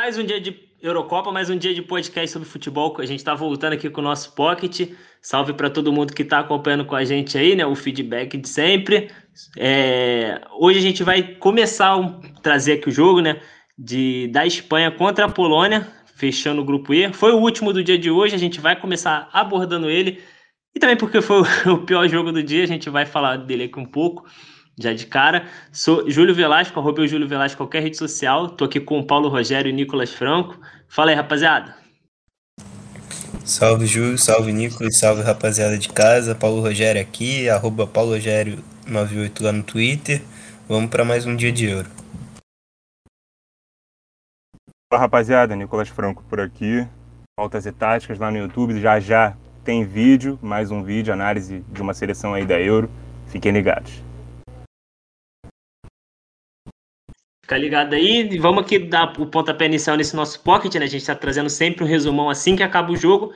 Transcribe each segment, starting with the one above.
Mais um dia de Eurocopa, mais um dia de podcast sobre futebol. A gente está voltando aqui com o nosso Pocket. Salve para todo mundo que está acompanhando com a gente aí, né? O feedback de sempre. É... Hoje a gente vai começar a trazer aqui o jogo, né? De, da Espanha contra a Polônia, fechando o grupo E. Foi o último do dia de hoje, a gente vai começar abordando ele. E também porque foi o pior jogo do dia, a gente vai falar dele aqui um pouco já de cara. Sou Júlio Velasco, arroba Júlio Velasco qualquer rede social. Tô aqui com o Paulo Rogério e Nicolas Franco. Fala aí, rapaziada. Salve Júlio, salve Nicolas, salve rapaziada de casa. Paulo Rogério aqui, arroba Paulo Rogério 98 lá no Twitter. Vamos para mais um dia de Euro. Fala rapaziada, Nicolas Franco por aqui. Pautas e táticas lá no YouTube. Já já tem vídeo, mais um vídeo, análise de uma seleção aí da Euro. Fiquem ligados. Fica ligado aí. Vamos aqui dar o pontapé inicial nesse nosso pocket, né? A gente está trazendo sempre um resumão assim que acaba o jogo.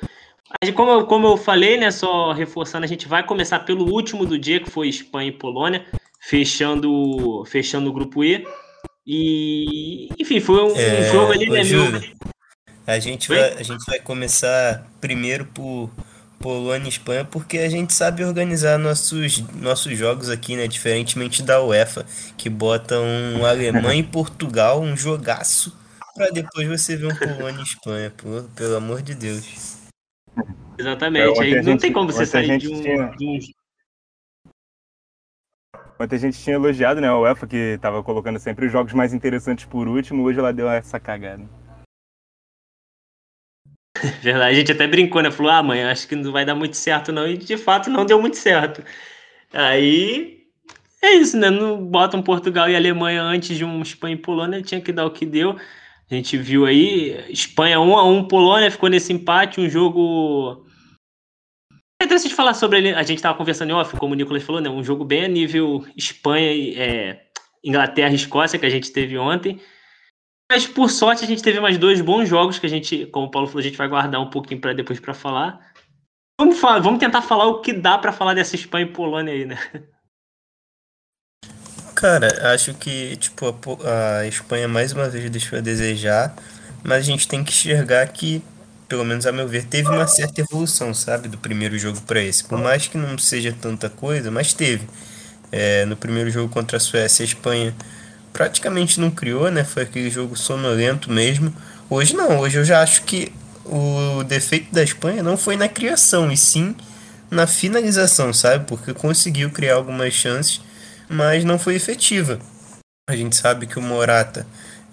Como eu, como eu falei, né? Só reforçando, a gente vai começar pelo último do dia, que foi Espanha e Polônia, fechando, fechando o grupo E. E, enfim, foi um, é, jogo ali, né? Júlio, a, gente vai, a gente vai começar primeiro por Polônia e Espanha, porque a gente sabe organizar nossos, nossos jogos aqui, né? Diferentemente da UEFA, que bota um Alemanha e Portugal, um jogaço, para depois você ver um Polônia e Espanha, pô, pelo amor de Deus. Exatamente, é, aí não gente, tem como você sair de um, tinha... de um... Ontem a gente tinha elogiado, né, a UEFA, que estava colocando sempre os jogos mais interessantes por último, hoje ela deu essa cagada. Verdade, a gente até brincou, né? Falou, ah, mãe, acho que não vai dar muito certo, não. E de fato não deu muito certo. Aí é isso, né? Não botam Portugal e Alemanha antes de um Espanha e Polônia, tinha que dar o que deu. A gente viu aí, Espanha 1 a 1 Polônia ficou nesse empate, um jogo. É interessante falar sobre ele. A gente estava conversando em off, como o Nicolas falou, né? Um jogo bem a nível Espanha e é, Inglaterra e Escócia que a gente teve ontem. Mas por sorte a gente teve mais dois bons jogos que a gente, como o Paulo falou, a gente vai guardar um pouquinho para depois para falar. Vamos, falar, vamos tentar falar o que dá para falar dessa Espanha e Polônia aí, né? Cara, acho que tipo a, a Espanha mais uma vez deixou a desejar, mas a gente tem que enxergar que, pelo menos a meu ver, teve uma certa evolução, sabe, do primeiro jogo para esse. Por mais que não seja tanta coisa, mas teve. É, no primeiro jogo contra a Suécia, a Espanha praticamente não criou, né? Foi aquele jogo sonolento mesmo. Hoje não, hoje eu já acho que o defeito da Espanha não foi na criação, e sim na finalização, sabe? Porque conseguiu criar algumas chances, mas não foi efetiva. A gente sabe que o Morata,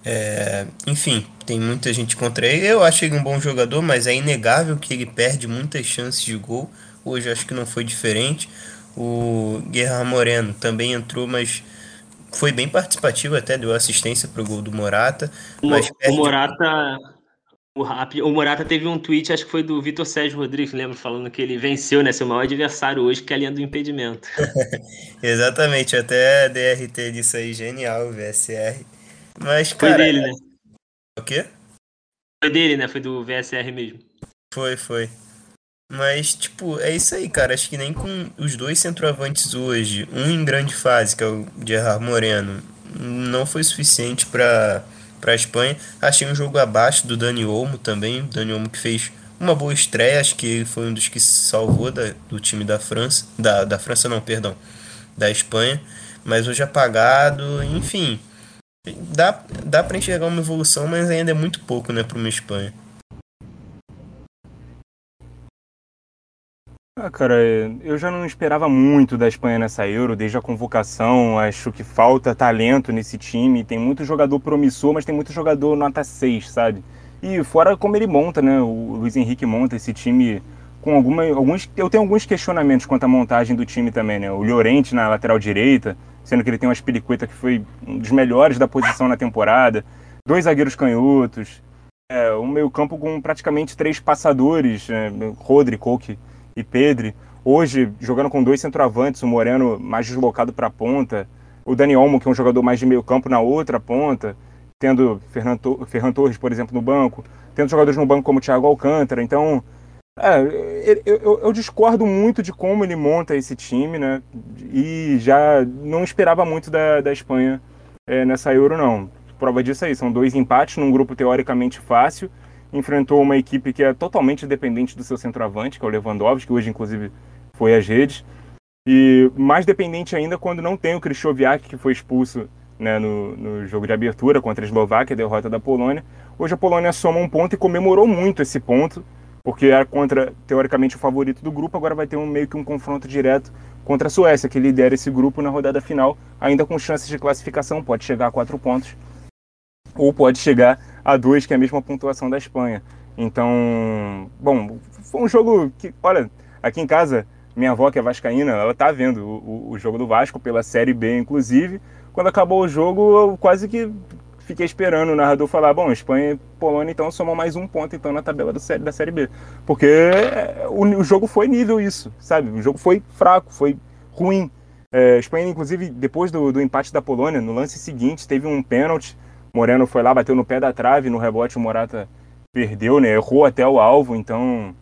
é... enfim, tem muita gente contra ele. Eu acho ele um bom jogador, mas é inegável que ele perde muitas chances de gol. Hoje acho que não foi diferente. O Guerra Moreno também entrou, mas foi bem participativo até, deu assistência pro gol do Morata. O, mas o Morata. O, o Morata teve um tweet, acho que foi do Vitor Sérgio Rodrigues, lembra? Falando que ele venceu, né? Seu maior adversário hoje, que é a linha do impedimento. Exatamente, até DRT disso aí, genial, VSR. Mas, cara. Foi dele, né? O quê? Foi dele, né? Foi do VSR mesmo. Foi, foi. Mas, tipo, é isso aí, cara. Acho que nem com os dois centroavantes hoje, um em grande fase, que é o Gerard Moreno, não foi suficiente para a Espanha. Achei um jogo abaixo do Dani Olmo também. Dani Olmo que fez uma boa estreia, acho que foi um dos que se salvou da, do time da França. Da, da França, não, perdão. Da Espanha. Mas hoje apagado, enfim. Dá, dá para enxergar uma evolução, mas ainda é muito pouco, né, para uma Espanha. Ah, cara, eu já não esperava muito da Espanha nessa Euro, desde a convocação. Acho que falta talento nesse time. Tem muito jogador promissor, mas tem muito jogador nota 6, sabe? E fora como ele monta, né? O Luiz Henrique monta esse time com alguma, alguns. Eu tenho alguns questionamentos quanto à montagem do time também, né? O Llorente na lateral direita, sendo que ele tem uma espiricueta que foi um dos melhores da posição na temporada. Dois zagueiros canhotos. É, um meio-campo com praticamente três passadores, né? Rodri, Coque e Pedri. Hoje, jogando com dois centroavantes, o Moreno mais deslocado para a ponta, o Dani Olmo, que é um jogador mais de meio campo, na outra ponta, tendo Ferran Torres, por exemplo, no banco, tendo jogadores no banco como o Thiago Alcântara. Então, é, eu, eu, eu, discordo muito de como ele monta esse time, né? E já não esperava muito da, da Espanha é, nessa Euro, não. prova disso aí, são dois empates num grupo teoricamente fácil, enfrentou uma equipe que é totalmente dependente do seu centroavante, que é o Lewandowski, que hoje inclusive foi às redes, e mais dependente ainda quando não tem o Krychowiak, que foi expulso né, no, no, jogo de abertura contra a Eslováquia, derrota da Polônia. Hoje a Polônia soma um ponto e comemorou muito esse ponto, porque era contra, teoricamente, o favorito do grupo, agora vai ter um, meio que um confronto direto contra a Suécia, que lidera esse grupo na rodada final, ainda com chances de classificação, pode chegar a quatro pontos, ou pode chegar a dois, que é a mesma pontuação da Espanha. Então, bom, foi um jogo que, olha, aqui em casa, minha avó, que é vascaína, ela tá vendo o, o jogo do Vasco pela Série B, inclusive. Quando acabou o jogo, eu quase que fiquei esperando o narrador falar, bom, Espanha e Polônia então somam mais um ponto então na tabela série, da Série B. Porque é, o, o, jogo foi nível isso, sabe? O jogo foi fraco, foi ruim. É, Espanha, inclusive, depois do, do, empate da Polônia, no lance seguinte, teve um pênalti. Moreno foi lá, bateu no pé da trave, no rebote o Morata perdeu, né? Errou até o alvo, então.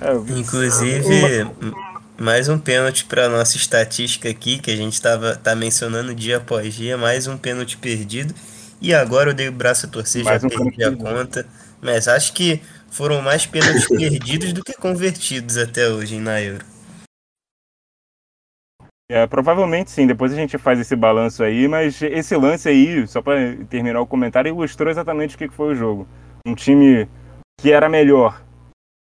É, inclusive, uma... mais um pênalti para nossa estatística aqui, que a gente estava tá mencionando dia após dia, mais um pênalti perdido. E agora eu dei o braço a torcer, mais já um perdi a conta. Mas acho que foram mais pênaltis perdidos do que convertidos até hoje na Euro. É, provavelmente sim, depois a gente faz esse balanço aí, mas esse lance aí, só para terminar o comentário, ilustrou exatamente o que foi o jogo. Um time que era melhor,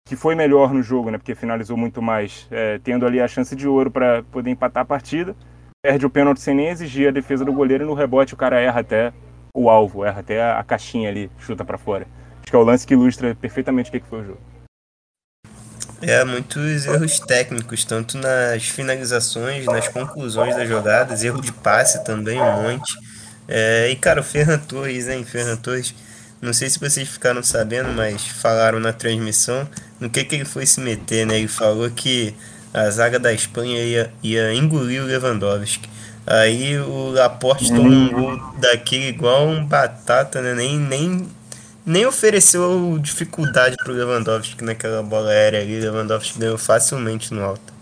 que foi melhor no jogo, né, porque finalizou muito mais, é, tendo ali a chance de ouro para poder empatar a partida, perde o pênalti sem nem exigir a defesa do goleiro e no rebote o cara erra até o alvo, erra até a, caixinha ali, chuta para fora. Acho que é o lance que ilustra perfeitamente o que foi o jogo. É, muitos erros técnicos, tanto nas finalizações, nas conclusões das jogadas, erro de passe também, um monte. É, e cara, o Ferran Torres, hein? Ferran Torres, não sei se vocês ficaram sabendo, mas falaram na transmissão no que, que ele foi se meter, né? Ele falou que a zaga da Espanha ia, ia engolir o Lewandowski. Aí o Laporte tomou um gol daquele igual um batata, né? Nem, nem nem ofereceu dificuldade para o Lewandowski naquela bola aérea ali. Lewandowski ganhou facilmente no alto.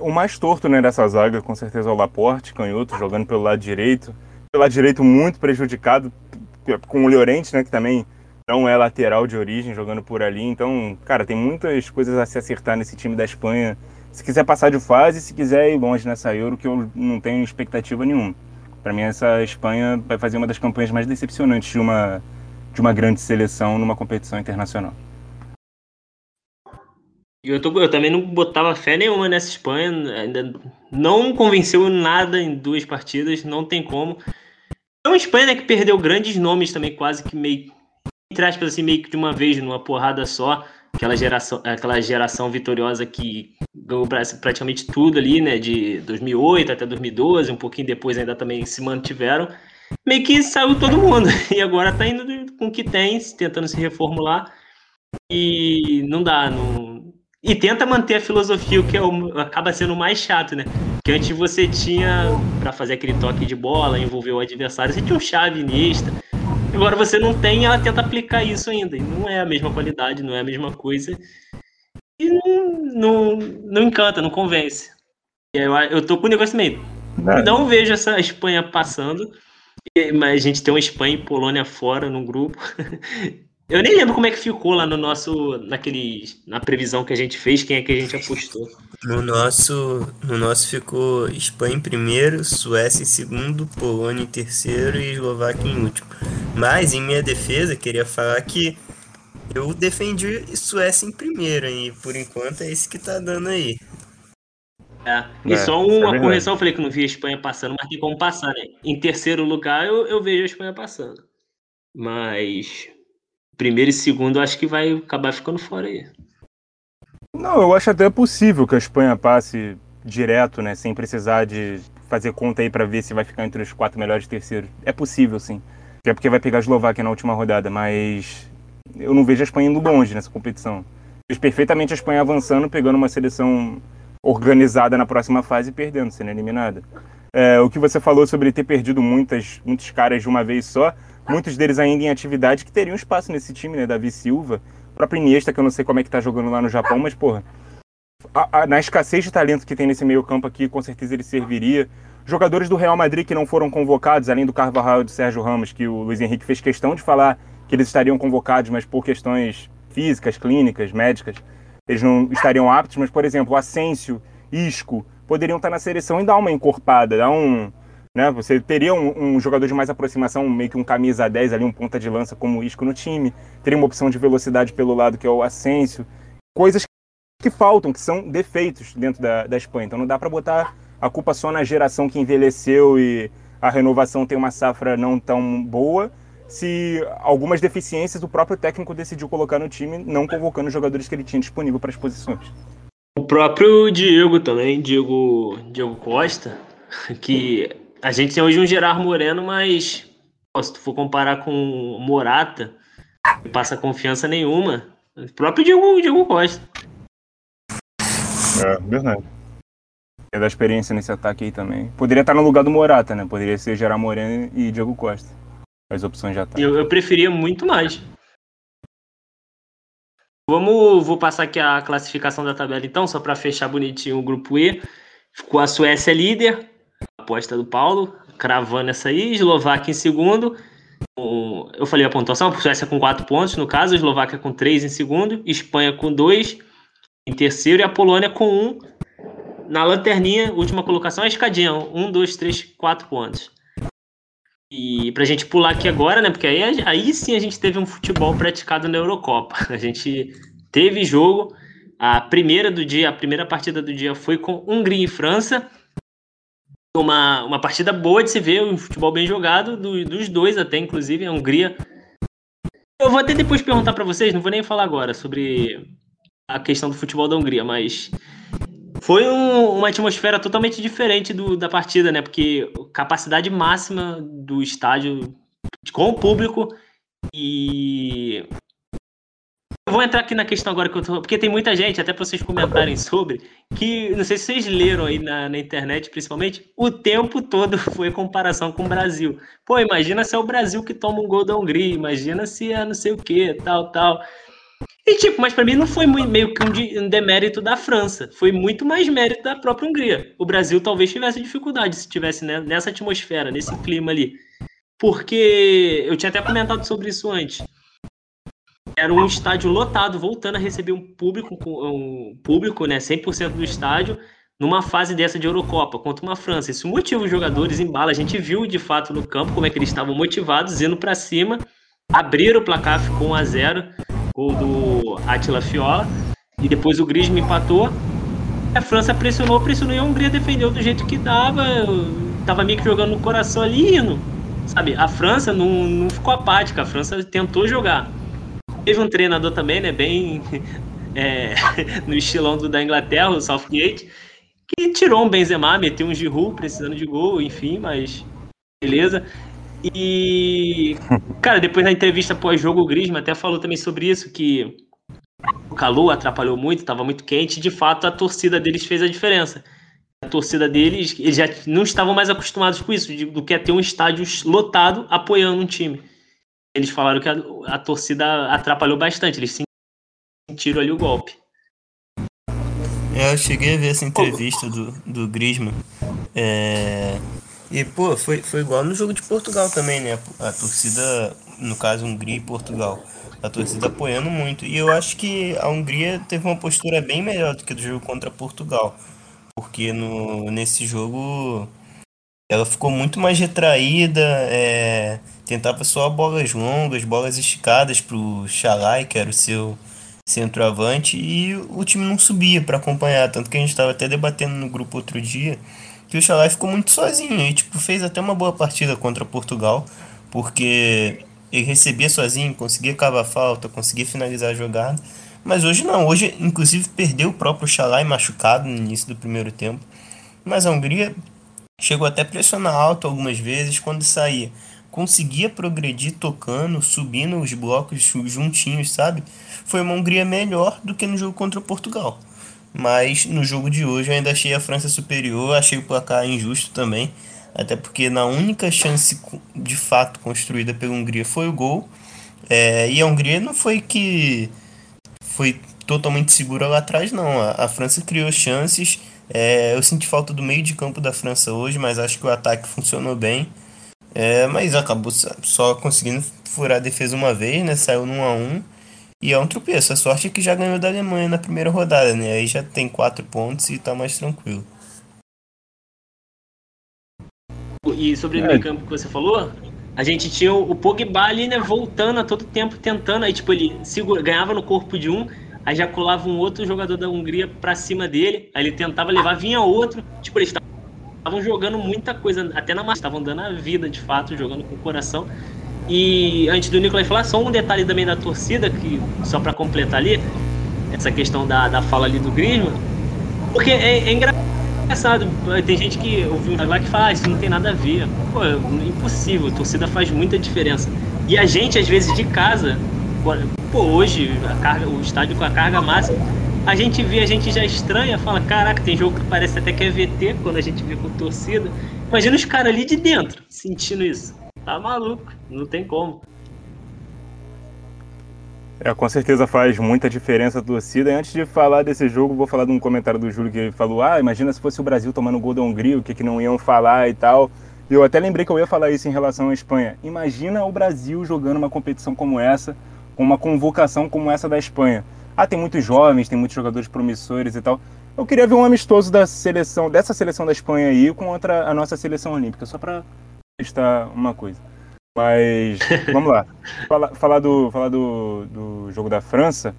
O mais torto né, dessa zaga, com certeza, é o Laporte, canhoto, jogando pelo lado direito. Pelo lado direito, muito prejudicado com o Llorente, né, que também não é lateral de origem, jogando por ali. Então, cara, tem muitas coisas a se acertar nesse time da Espanha. Se quiser passar de fase, se quiser ir longe nessa Euro, que eu não tenho expectativa nenhuma. Para mim, essa Espanha vai fazer uma das campanhas mais decepcionantes de uma, de uma grande seleção numa competição internacional. Eu, tô, eu também não botava fé nenhuma nessa Espanha, ainda não convenceu nada em duas partidas, não tem como. É uma Espanha né, que perdeu grandes nomes também, quase que meio, entre aspas, assim, meio que de uma vez, numa porrada só aquela geração, aquela geração vitoriosa que ganhou praticamente tudo ali, né, de 2008 até 2012, um pouquinho depois ainda também se mantiveram, meio que saiu todo mundo. E agora tá indo com o que tem, tentando se reformular. E não dá, não... e tenta manter a filosofia, o que é o... acaba sendo mais chato, né? Que antes você tinha para fazer aquele toque de bola, envolver o adversário, você tinha um chave Iniesta, Agora você não tem, ela tenta aplicar isso ainda. E não é a mesma qualidade, não é a mesma coisa. E não, não, não encanta, não convence. Eu, eu tô com o negócio meio. Não. não vejo essa Espanha passando. Mas a gente tem uma Espanha e Polônia fora no grupo. Eu nem lembro como é que ficou lá no nosso. naquele. na previsão que a gente fez, quem é que a gente apostou. No nosso. No nosso ficou Espanha em primeiro, Suécia em segundo, Polônia em terceiro e Eslováquia em último. Mas em minha defesa, queria falar que eu defendi Suécia em primeiro, e por enquanto é isso que tá dando aí. É. E é, só uma é correção, eu falei que não vi a Espanha passando, mas tem como passar, né? Em terceiro lugar eu, eu vejo a Espanha passando. Mas primeiro e segundo acho que vai acabar ficando fora aí. Não, eu acho até possível que a Espanha passe direto, né, sem precisar de fazer conta aí para ver se vai ficar entre os quatro melhores terceiros. É possível, sim. É porque vai pegar a Eslováquia na última rodada, mas eu não vejo a Espanha indo longe nessa competição. Vejo perfeitamente a Espanha avançando, pegando uma seleção organizada na próxima fase e perdendo, sendo eliminada. É, o que você falou sobre ter perdido muitas, muitos caras de uma vez só, muitos deles ainda em atividade que teriam espaço nesse time, né? Davi Silva, o próprio Iniesta, que eu não sei como é que tá jogando lá no Japão, mas, porra, a, a, na escassez de talento que tem nesse meio campo aqui, com certeza ele serviria. jogadores do Real Madrid que não foram convocados, além do Carvajal e do Sérgio Ramos, que o Luiz Henrique fez questão de falar que eles estariam convocados, mas por questões físicas, clínicas, médicas, eles não estariam aptos. Mas, por exemplo, Asensio, Isco, poderiam estar na seleção e dar uma encorpada, dar um. Né? Você teria um, um, jogador de mais aproximação, meio que um camisa 10 ali, um ponta de lança como Isco no time. Teria uma opção de velocidade pelo lado que é o Asensio. Coisas que faltam, que são defeitos dentro da, da Espanha. Então não dá para botar a culpa só na geração que envelheceu e a renovação tem uma safra não tão boa, se algumas deficiências o próprio técnico decidiu colocar no time, não convocando os jogadores que ele tinha disponível para as posições. O próprio Diego também, Diego, Diego Costa, que a gente tem hoje um Gerard Moreno, mas se tu for comparar com o Morata, não passa confiança nenhuma. O próprio Diego, Diego Costa. É, verdade. É da experiência nesse ataque aí também. Poderia estar no lugar do Morata, né? Poderia ser Gerard Moreno e Diego Costa. As opções já estão. Eu, eu preferia muito mais. Vamos, vou passar aqui a classificação da tabela então, só para fechar bonitinho o grupo E. Ficou a Suécia líder, aposta do Paulo, cravando essa aí, Eslováquia em segundo. Eu falei a pontuação, Suécia com 4 pontos, no caso, Eslováquia com 3 em segundo, Espanha com 2 em terceiro e a Polônia com 1. Um, na lanterninha, última colocação, a escadinha. 1, 2, 3, 4 pontos. E pra gente pular aqui agora, né? Porque aí, aí sim a gente teve um futebol praticado na Eurocopa. A gente teve jogo. A primeira do dia, a primeira partida do dia foi com Hungria e França. Uma, uma partida boa de se ver, um futebol bem jogado, do, dos dois até, inclusive. A Hungria. Eu vou até depois perguntar para vocês, não vou nem falar agora sobre a questão do futebol da Hungria, mas foi um, uma atmosfera totalmente diferente do, da partida, né? Porque capacidade máxima do estádio com o público e eu vou entrar aqui na questão agora que eu tô, porque tem muita gente, até para vocês comentarem sobre, que não sei se vocês leram aí na, na, internet, principalmente, o tempo todo foi comparação com o Brasil. Pô, imagina se é o Brasil que toma um gol da Hungria, imagina se é não sei o que, tal, tal. E tipo, mas para mim não foi muito, meio que um, demérito da França, foi muito mais mérito da própria Hungria. O Brasil talvez tivesse dificuldade se tivesse né, nessa atmosfera, nesse clima ali. Porque eu tinha até comentado sobre isso antes. Era um estádio lotado, voltando a receber um público, um público, né, 100% do estádio, numa fase dessa de Eurocopa, contra uma França. Isso motiva os jogadores em bala. A gente viu de fato no campo como é que eles estavam motivados, indo para cima, abriram o placar, ficou 1 a 0 gol do Atila Fiola. E depois o Griezmann empatou. A França pressionou, pressionou e a Hungria defendeu do jeito que dava. Tava meio que jogando no coração ali, indo. Sabe, a França não, não ficou apática, a França tentou jogar. Teve um treinador também, né, bem é, no estilão do, da Inglaterra, o Southgate, que tirou um Benzema, meteu um Giroud precisando de gol, enfim, mas beleza. E, cara, depois na entrevista pós-jogo, o Griezmann até falou também sobre isso, que o calor atrapalhou muito, estava muito quente, e de fato a torcida deles fez a diferença. A torcida deles, eles já não estavam mais acostumados com isso, de, do que é ter um estádio lotado apoiando um time. Eles falaram que a, a torcida atrapalhou bastante, eles sentiram ali o golpe. Eu cheguei a ver essa entrevista do, do Griezmann. É, e, pô, foi, foi igual no jogo de Portugal também, né? A torcida, no caso, Hungria e Portugal. A torcida apoiando muito. E eu acho que a Hungria teve uma postura bem melhor do que do jogo contra Portugal. Porque no, nesse jogo ela ficou muito mais retraída, é, tentava só bolas longas, bolas esticadas pro Xalai, que era o seu centroavante, e o time não subia para acompanhar. Tanto que a gente estava até debatendo no grupo outro dia que o Xalai ficou muito sozinho e tipo, fez até uma boa partida contra Portugal, porque ele recebia sozinho, conseguia cavar falta, conseguia finalizar a jogada. Mas hoje não, hoje inclusive perdeu o próprio Xalai machucado no início do primeiro tempo. Mas a Hungria chegou até a pressionar alto algumas vezes quando saía. Conseguia progredir tocando, subindo os blocos juntinhos, sabe? Foi uma Hungria melhor do que no jogo contra Portugal. Mas no jogo de hoje eu ainda achei a França superior, achei o placar injusto também. Até porque na única chance de fato construída pela Hungria foi o gol. É, e a Hungria não foi que foi totalmente segura lá atrás, não. A, a França criou chances, É, eu senti falta do meio de campo da França hoje, mas acho que o ataque funcionou bem. É, mas acabou só conseguindo furar a defesa uma vez, né? Saiu no 1x1. E é um tropeço. A sorte é que já ganhou da Alemanha na primeira rodada, né? Aí já tem quatro pontos e tá mais tranquilo. E sobre o meio campo que você falou, a gente tinha o Pogba ali, né, voltando a todo tempo, tentando. Aí, tipo, ele segura, ganhava no corpo de um, aí já colava um outro jogador da Hungria pra cima dele, aí ele tentava levar, vinha outro. Tipo, eles estavam jogando muita coisa, até na massa, estavam dando a vida de fato, jogando com o coração. E antes do Nicolas falar, só um detalhe também da torcida, que só para completar ali, essa questão da, da fala ali do Griezmann, porque é, é engraçado, tem gente que ouviu lá que fala, ah, isso não tem nada a ver. Pô, é impossível, a torcida faz muita diferença. E a gente, às vezes, de casa, pô, hoje, carga, o estádio com a carga máxima, a gente vê, a gente já estranha, fala, caraca, tem jogo que parece até que é VT quando a gente vê com torcida. Imagina os caras ali de dentro, sentindo isso. Tá maluco, não tem como. É, com certeza faz muita diferença a torcida. E antes de falar desse jogo, vou falar de um comentário do Júlio que ele falou: Ah, imagina se fosse o Brasil tomando gol da Hungria, o que, que não iam falar e tal. E eu até lembrei que eu ia falar isso em relação à Espanha. Imagina o Brasil jogando uma competição como essa, com uma convocação como essa da Espanha. Ah, tem muitos jovens, tem muitos jogadores promissores e tal. Eu queria ver um amistoso da seleção, dessa seleção da Espanha aí contra a nossa seleção olímpica, só para testar uma coisa. Mas vamos lá. Falar, falar, do, falar do, do jogo da França.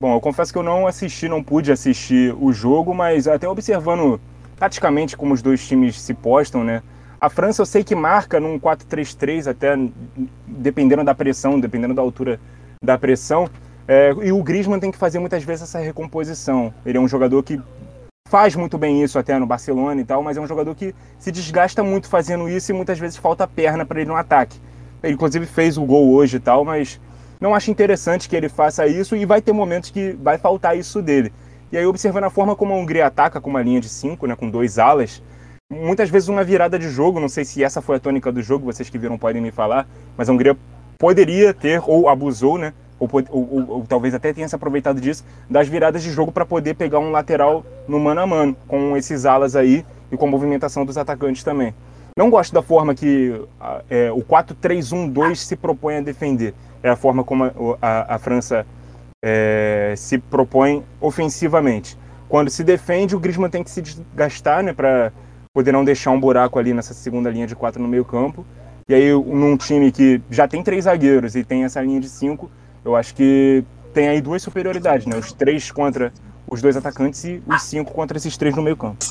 Bom, eu confesso que eu não assisti, não pude assistir o jogo, mas até observando taticamente como os dois times se postam, né? A França eu sei que marca num 4-3-3, até dependendo da pressão, dependendo da altura da pressão. É, e o Griezmann tem que fazer muitas vezes essa recomposição. Ele é um jogador que faz muito bem isso até no Barcelona e tal, mas é um jogador que se desgasta muito fazendo isso e muitas vezes falta perna para ele no ataque. Ele inclusive fez o gol hoje e tal, mas não acho interessante que ele faça isso e vai ter momentos que vai faltar isso dele. E aí observando a forma como a Hungria ataca com uma linha de cinco, né, com dois alas, muitas vezes uma virada de jogo, não sei se essa foi a tônica do jogo, vocês que viram podem me falar, mas a Hungria poderia ter ou abusou, né, ou, ou, ou, talvez até tenha se aproveitado disso, das viradas de jogo para poder pegar um lateral no mano a mano, com esses alas aí e com a movimentação dos atacantes também. Não gosto da forma que é, o 4-3-1-2 se propõe a defender. É a forma como a, a, a França é, se propõe ofensivamente. Quando se defende, o Griezmann tem que se desgastar né, para poder não deixar um buraco ali nessa segunda linha de quatro no meio campo. E aí, num time que já tem três zagueiros e tem essa linha de cinco, eu acho que tem aí duas superioridades, né? Os três contra os dois atacantes e os cinco contra esses três no meio campo.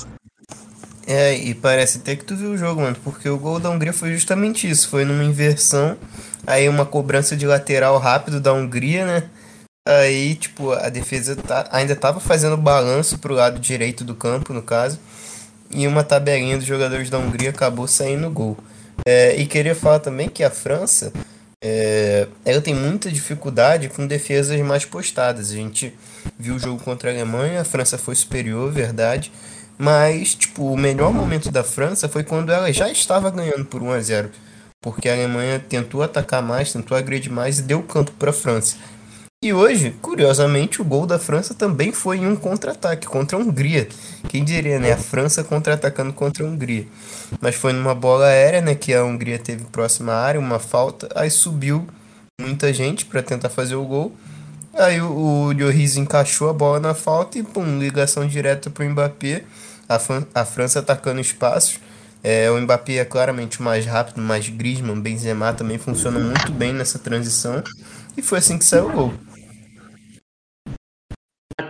É, e parece até que tu viu o jogo, mano, porque o gol da Hungria foi justamente isso, foi numa inversão, aí uma cobrança de lateral rápido da Hungria, né? Aí, tipo, a defesa tá, ainda tava fazendo balanço pro lado direito do campo, no caso, e uma tabelinha dos jogadores da Hungria acabou saindo gol. É, e queria falar também que a França, é, ela tem muita dificuldade com defesas mais postadas. A gente viu o jogo contra a Alemanha, a França foi superior, verdade. Mas, tipo, o melhor momento da França foi quando ela já estava ganhando por 1 a 0 Porque a Alemanha tentou atacar mais, tentou agredir mais e deu campo para a França. E hoje, curiosamente, o gol da França também foi em um contra-ataque contra a Hungria. Quem diria, né? A França contra-atacando contra a Hungria. Mas foi numa bola aérea, né? Que a Hungria teve próxima área, uma falta. Aí subiu muita gente para tentar fazer o gol. Aí o, o Lloris encaixou a bola na falta e, pum, ligação direta pro Mbappé. A, a França atacando espaços. É, o Mbappé é claramente mais rápido, mais Griezmann, Benzema também funciona muito bem nessa transição. E foi assim que saiu o gol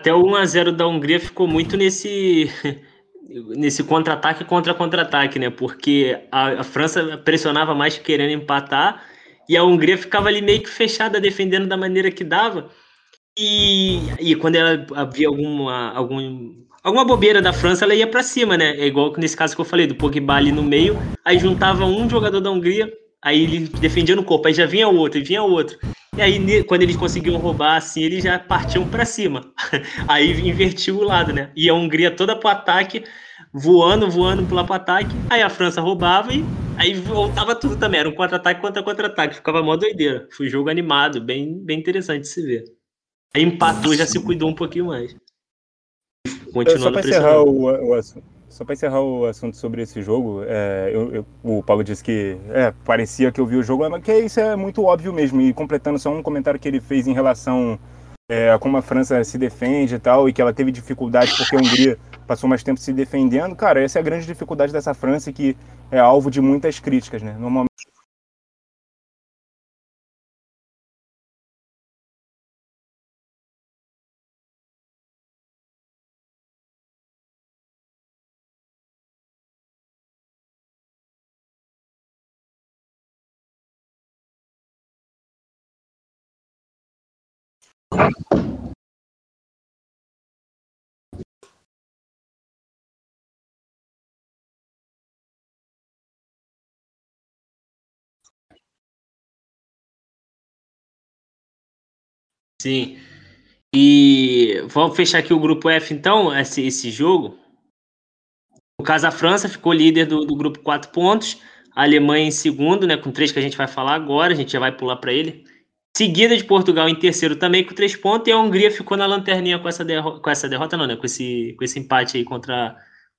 até o 1x0 da Hungria ficou muito nesse nesse contra-ataque contra contra-ataque, né? Porque a, a, França pressionava mais querendo empatar e a Hungria ficava ali meio que fechada defendendo da maneira que dava. E, e quando ela havia alguma algum alguma bobeira da França, ela ia para cima, né? É igual nesse caso que eu falei do Pogba ali no meio, aí juntava um jogador da Hungria, aí ele defendia no corpo, aí já vinha outro, e vinha outro. E aí, quando eles conseguiam roubar assim, eles já partiam para cima. Aí invertiu o lado, né? E a Hungria toda pro ataque, voando, voando pro ataque. Aí a França roubava e aí voltava tudo também. Era um contra-ataque contra contra-ataque. Ficava mó doideira. Foi um jogo animado, bem, bem interessante de se ver. Aí empatou, já se cuidou um pouquinho mais. continuando só para encerrar o, o assunto. Só para encerrar o assunto sobre esse jogo, é, eu, eu, o Paulo disse que é, parecia que eu vi o jogo, mas que isso é muito óbvio mesmo. E completando só um comentário que ele fez em relação é, a como a França se defende e tal, e que ela teve dificuldade porque a Hungria passou mais tempo se defendendo. Cara, essa é a grande dificuldade dessa França que é alvo de muitas críticas, né? Normalmente Sim. E vamos fechar aqui o grupo F, então, esse, esse jogo. No caso, a França ficou líder do, do grupo quatro pontos, a Alemanha em segundo, né, com três que a gente vai falar agora, a gente já vai pular para ele. Seguida de Portugal em terceiro também com três pontos, e a Hungria ficou na lanterninha com essa, derro com essa derrota, não, né? Com esse, com esse empate aí contra,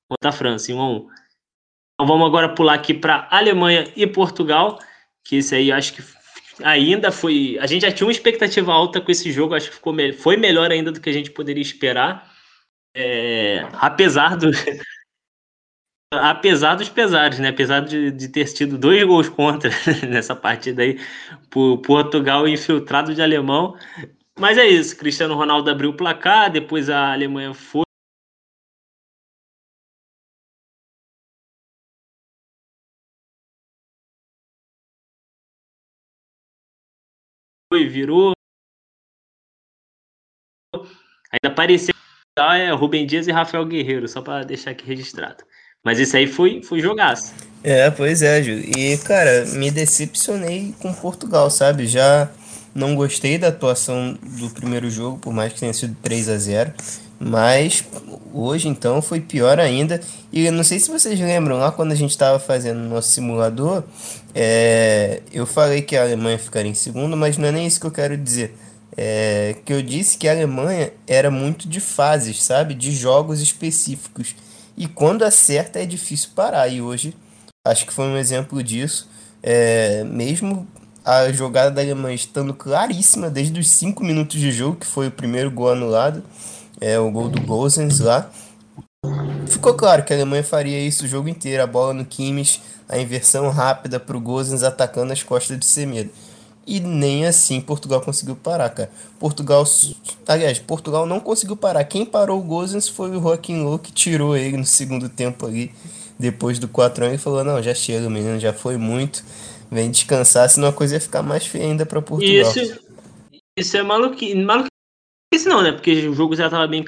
contra a França, em 1 a 1. Então vamos agora pular aqui para Alemanha e Portugal, que esse aí acho que ainda foi. A gente já tinha uma expectativa alta com esse jogo, acho que ficou, foi melhor ainda do que a gente poderia esperar. É, apesar do. apesar dos pesares, né? Apesar de, de ter tido dois gols contra nessa partida aí, por Portugal infiltrado de alemão. Mas é isso, Cristiano Ronaldo abriu o placar, depois a Alemanha foi. Virou. Ainda apareceu é, Rubem Dias e Rafael Guerreiro, só para deixar aqui registrado. Mas isso aí foi, foi jogaço. É, pois é, Ju. E, cara, me decepcionei com Portugal, sabe? Já não gostei da atuação do primeiro jogo, por mais que tenha sido 3 a 0 Mas hoje, então, foi pior ainda. E eu não sei se vocês lembram, lá quando a gente estava fazendo nosso simulador, é, eu falei que a Alemanha ficaria em segundo, mas não é nem isso que eu quero dizer. É, que eu disse que a Alemanha era muito de fases, sabe? De jogos específicos. E quando acerta é difícil parar. E hoje acho que foi um exemplo disso. É, mesmo a jogada da Alemanha estando claríssima desde os 5 minutos de jogo, que foi o primeiro gol anulado, é, o gol do Gozens lá. Ficou claro que a Alemanha faria isso o jogo inteiro, a bola no Kimmich, a inversão rápida para o Gozens atacando as costas do Semedo. E nem assim Portugal conseguiu parar, cara. Portugal, aliás, Portugal não conseguiu parar. Quem parou o Gozens foi o Joaquim Low, que tirou ele no segundo tempo ali, depois do 4 anos, e falou: Não, já chega, menino, já foi muito. Vem descansar, senão a coisa ia ficar mais feia ainda para Portugal. Isso, isso é maluquice, maluquice não, né? Porque o jogo já tava bem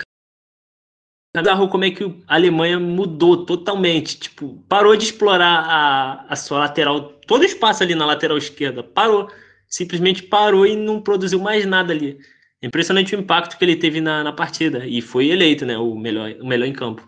bizarro como é que a Alemanha mudou totalmente. Tipo, parou de explorar a, a sua lateral, todo o espaço ali na lateral esquerda. Parou simplesmente parou e não produziu mais nada ali. É impressionante o impacto que ele teve na, na partida e foi eleito né, o, melhor, o melhor em campo.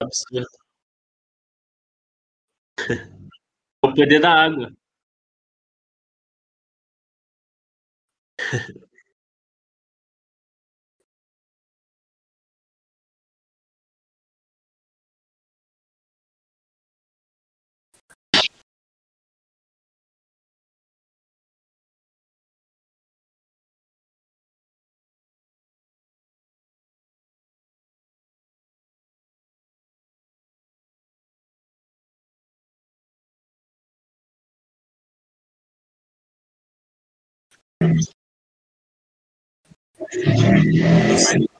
Absurdo. O poder da água. Thank you.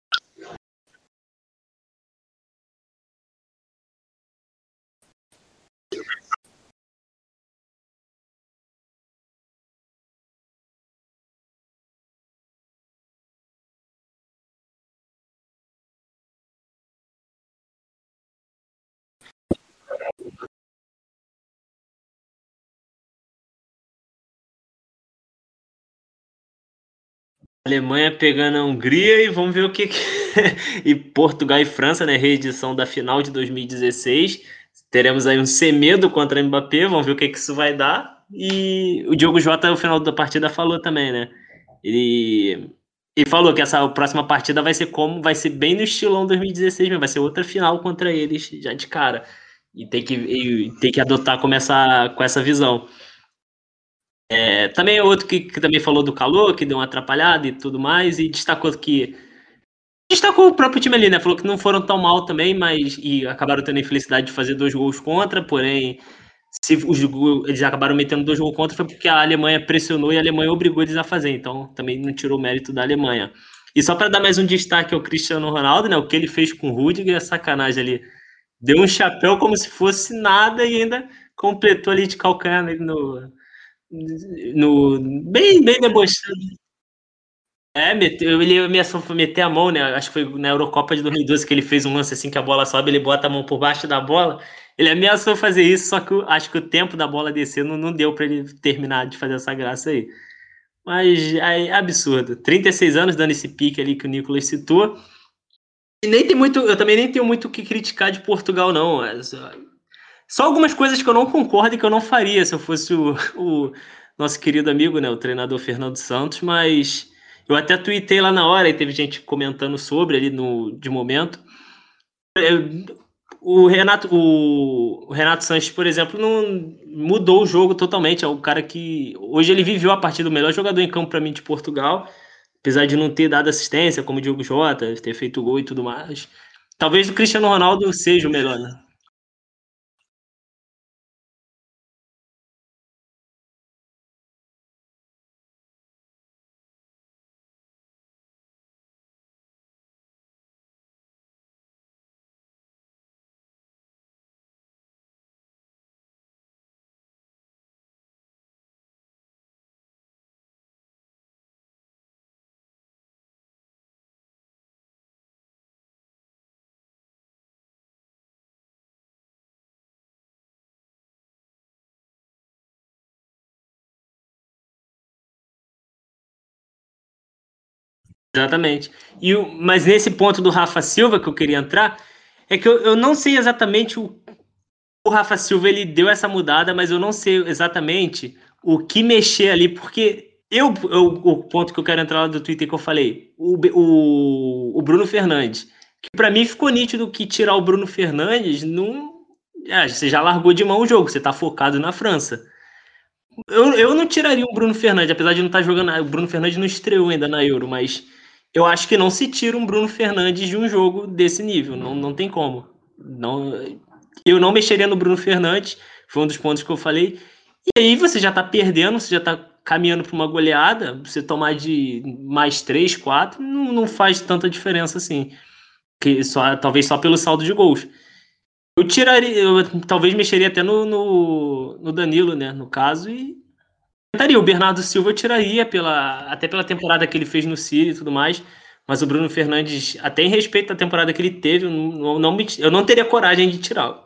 Alemanha pegando a Hungria e vamos ver o que. e Portugal e França, né? Reedição da final de 2016. Teremos aí um Semedo contra Mbappé, vamos ver o que, que isso vai dar. E o Diogo Jota, no final da partida, falou também, né? Ele, ele falou que essa próxima partida vai ser como vai ser bem no estilão 2016, mas vai ser outra final contra eles já de cara. E tem que, e tem que adotar com essa, com essa visão. É, também é outro que, que, também falou do calor, que deu uma atrapalhada e tudo mais, e destacou que. Destacou o próprio time ali, né? Falou que não foram tão mal também, mas. E acabaram tendo a infelicidade de fazer dois gols contra, porém. Se os, eles acabaram metendo dois gols contra foi porque a Alemanha pressionou e a Alemanha obrigou eles a fazer, então também não tirou o mérito da Alemanha. E só para dar mais um destaque ao Cristiano Ronaldo, né? O que ele fez com o Rudiger é sacanagem ali. Deu um chapéu como se fosse nada e ainda completou ali de calcanhar no, no bem, bem debochado. É, meteu, ele ameaçou meter a mão, né? Acho que foi na Eurocopa de 2012 que ele fez um lance assim que a bola sobe, ele bota a mão por baixo da bola. Ele ameaçou fazer isso, só que acho que o tempo da bola descer não, não deu para ele terminar de fazer essa graça aí. Mas é absurdo. 36 anos dando esse pique ali que o Nicolas citou. E nem tem muito, eu também nem tenho muito o que criticar de Portugal, não. Só algumas coisas que eu não concordo e que eu não faria se eu fosse o, o nosso querido amigo, né, o treinador Fernando Santos, mas eu até tuitei lá na hora e teve gente comentando sobre ali no de momento. O Renato, o, Renato Sanches, por exemplo, não mudou o jogo totalmente. É o cara que hoje ele viveu a partir do melhor jogador em campo para mim de Portugal, apesar de não ter dado assistência, como o Diogo Jota, ter feito gol e tudo mais. Talvez o Cristiano Ronaldo seja o melhor, né? Exatamente. E o, mas nesse ponto do Rafa Silva que eu queria entrar, é que eu, eu não sei exatamente o, o Rafa Silva ele deu essa mudada, mas eu não sei exatamente o que mexer ali, porque eu, eu o ponto que eu quero entrar lá do Twitter que eu falei, o, o, o Bruno Fernandes, que para mim ficou nítido que tirar o Bruno Fernandes não. É, você já largou de mão o jogo, você tá focado na França. Eu, eu não tiraria o Bruno Fernandes, apesar de não estar tá jogando. O Bruno Fernandes não estreou ainda na Euro, mas eu acho que não se tira um Bruno Fernandes de um jogo desse nível. Não, não tem como. Não, eu não mexeria no Bruno Fernandes, foi um dos pontos que eu falei. E aí você já tá perdendo, você já tá caminhando para uma goleada, você tomar de mais três, quatro, não, não faz tanta diferença assim. Que só, talvez só pelo saldo de gols. Eu tiraria, eu talvez mexeria até no, no, no Danilo, né? No caso, e tentaria. O Bernardo Silva eu tiraria pela, até pela temporada que ele fez no City e tudo mais. Mas o Bruno Fernandes, até em respeito à temporada que ele teve, eu não, não me, eu não teria coragem de tirá-lo.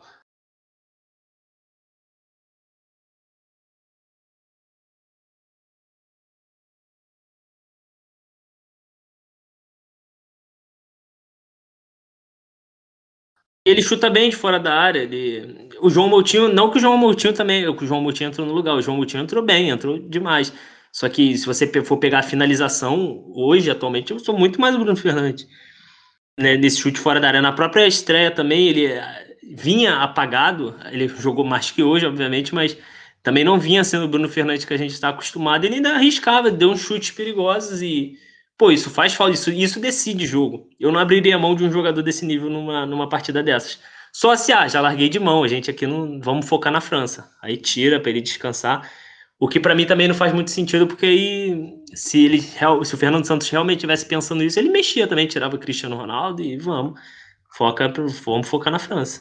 Ele chuta bem de fora da área. Ele... O João Moutinho, não que o João Moutinho também, o João Moutinho entrou no lugar, o João Moutinho entrou bem, entrou demais. Só que se você for pegar a finalização, hoje, atualmente, eu sou muito mais o Bruno Fernandes. Né, nesse chute fora da área. Na própria estreia também, ele eh, vinha apagado, ele jogou mais que hoje, obviamente, mas também não vinha sendo o Bruno Fernandes que a gente está acostumado. Ele ainda arriscava, deu uns chutes perigosos e Pô, isso faz falta, isso, isso decide jogo. Eu não abriria mão de um jogador desse nível numa, numa partida dessas. Só se, ah, já larguei de mão, a gente aqui não vamos focar na França. Aí tira para ele descansar. O que para mim também não faz muito sentido, porque aí, se ele se o Fernando Santos realmente tivesse pensando nisso, ele mexia também, tirava o Cristiano Ronaldo e vamos, foca, vamos focar na França.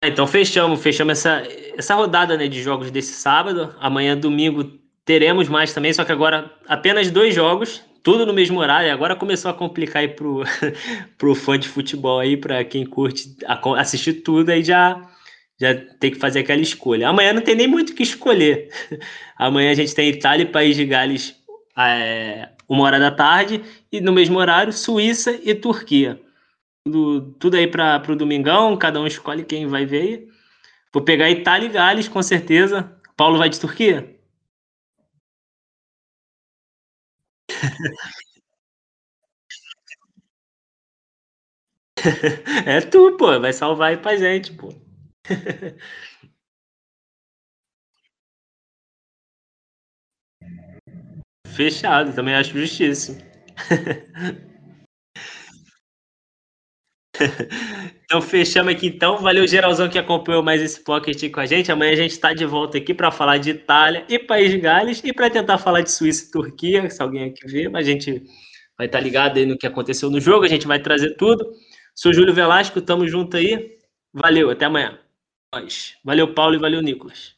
Então fechamos, fechamos essa, essa rodada né, de jogos desse sábado. Amanhã, domingo, teremos mais também, só que agora apenas dois jogos, tudo no mesmo horário. Agora começou a complicar aí pro, pro fã de futebol aí, para quem curte assistir tudo, aí já já tem que fazer aquela escolha. Amanhã não tem nem muito o que escolher. Amanhã a gente tem Itália e País de Gales é, uma hora da tarde e no mesmo horário Suíça e Turquia. Tudo, tudo aí para o domingão, cada um escolhe quem vai ver. Vou pegar Itália e Gales, com certeza. Paulo vai de Turquia? É tu, pô, vai salvar aí pra gente, pô. Fechado, também acho justíssimo. Então fechamos aqui então. Valeu geralzão que acompanhou mais esse pocket com a gente. Amanhã a gente está de volta aqui para falar de Itália e País de Gales e para tentar falar de Suíça e Turquia, se alguém aqui vê, mas a gente vai estar tá ligado aí no que aconteceu no jogo, a gente vai trazer tudo. Sou Júlio Velasco, tamo junto aí. Valeu, até amanhã. Valeu, Paulo, e valeu, Nicolas.